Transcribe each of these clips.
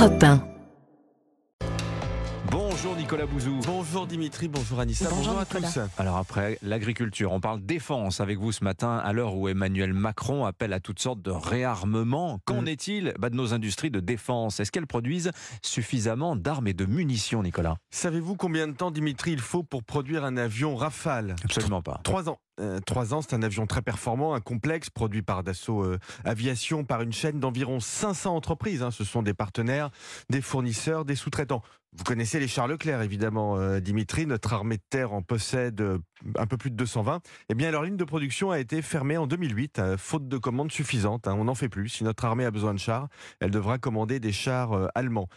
Europe 1. Bonjour Nicolas Bouzou. Bonjour Dimitri, bonjour Anissa, Bonjour bonjour, à Nicolas. tous. Alors après l'agriculture, on parle défense avec vous ce matin à l'heure où Emmanuel Macron appelle à toutes sortes de réarmement. Qu'en Mm. est-il bah, de nos industries de défense? Est-ce qu'elles produisent suffisamment d'armes et de munitions, Nicolas? Savez-vous combien de temps Dimitri il faut pour produire un avion Rafale? Absolument pas. Trois ans. Euh, trois ans, c'est un avion très performant, un complexe produit par Dassault euh, Aviation par une chaîne d'environ 500 entreprises. hein. Ce sont des partenaires, des fournisseurs, des sous-traitants. Vous connaissez les chars Leclerc, évidemment, euh, Dimitri. Notre armée de terre en possède un peu plus de 220. Eh bien, leur ligne de production a été fermée en 2008, euh, faute de commandes suffisantes. hein. On n'en fait plus. Si notre armée a besoin de chars, elle devra commander des chars allemands.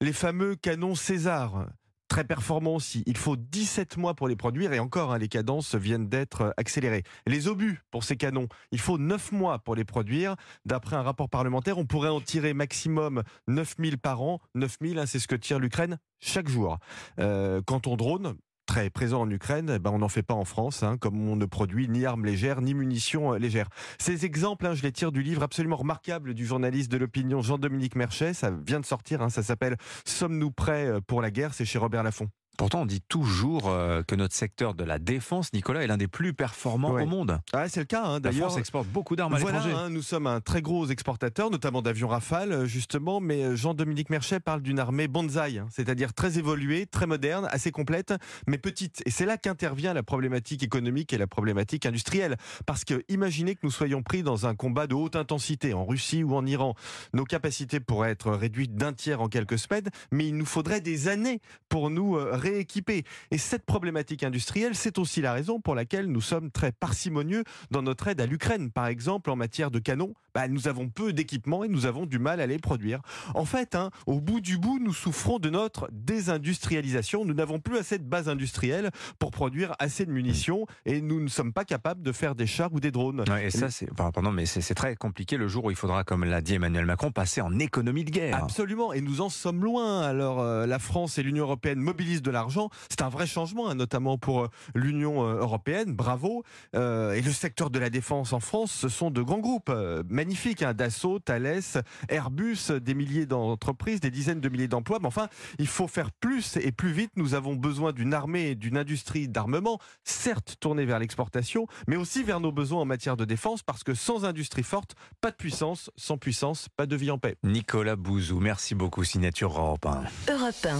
Les fameux canons César, très performants aussi. Il faut 17 mois pour les produire et encore, hein, les cadences viennent d'être euh, accélérées. Les obus pour ces canons, il faut 9 mois pour les produire. D'après un rapport parlementaire, on pourrait en tirer maximum 9000 par an. 9000, hein, c'est ce que tire l'Ukraine chaque jour. Euh, quant au drone, très présent en Ukraine, eh ben on n'en fait pas en France, hein, comme on ne produit ni armes légères ni munitions euh, légères. Ces exemples, hein, je les tire du livre absolument remarquable du journaliste de l'opinion Jean-Dominique Merchet. Ça vient de sortir, hein, ça s'appelle Sommes-nous prêts euh, pour la guerre? C'est chez Robert Laffont. Pourtant, on dit toujours euh, que notre secteur de la défense, Nicolas, est l'un des plus performants Ouais. au monde. Ah, c'est le cas, hein, La d'ailleurs. France exporte beaucoup d'armes à Voilà, l'étranger. hein, nous sommes un très gros exportateur, notamment d'avions Rafale, euh, justement, mais euh, Jean-Dominique Merchet parle d'une armée bonsaï, hein, c'est-à-dire très évoluée, très moderne, assez complète, mais petite. Et c'est là qu'intervient la problématique économique et la problématique industrielle. Parce que imaginez que nous soyons pris dans un combat de haute intensité en Russie ou en Iran. Nos capacités pourraient être réduites d'un tiers en quelques semaines, mais il nous faudrait des années pour nous euh, rééquiper. Et cette problématique industrielle, c'est aussi la raison pour laquelle nous sommes très parcimonieux dans notre aide à l'Ukraine. Par exemple, en matière de canons, bah, nous avons peu d'équipements et nous avons du mal à les produire. En fait, hein, au bout du bout, nous souffrons de notre désindustrialisation. Nous n'avons plus assez de bases industrielles pour produire assez de munitions et nous ne sommes pas capables de faire des chars ou des drones. Ouais, et ça, c'est, enfin, pardon, mais c'est très compliqué le jour où il faudra, comme l'a dit Emmanuel Macron, passer en économie de guerre. Absolument, et nous en sommes loin. Alors, euh, la France et l'Union européenne mobilisent de l'argent. C'est un vrai changement, hein, notamment pour euh, l'Union euh, européenne. Bravo. Euh, et le secteur de la défense en France, ce sont de grands groupes magnifiques. Hein, Dassault, Thales, Airbus, des milliers d'entreprises, des dizaines de milliers d'emplois. Mais enfin, il faut faire plus et plus vite. Nous avons besoin d'une armée et d'une industrie d'armement, certes tournée vers l'exportation, mais aussi vers nos besoins en matière de défense, parce que sans industrie forte, pas de puissance. Sans puissance, pas de vie en paix. Nicolas Bouzou, merci beaucoup, signature Europe 1. Europe 1.